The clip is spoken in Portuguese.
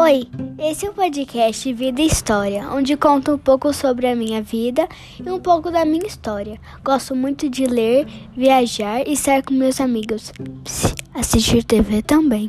Oi, esse é o podcast Vida e História, onde conto um pouco sobre a minha vida e um pouco da minha história. Gosto muito de ler, viajar e estar com meus amigos. Assistir TV também.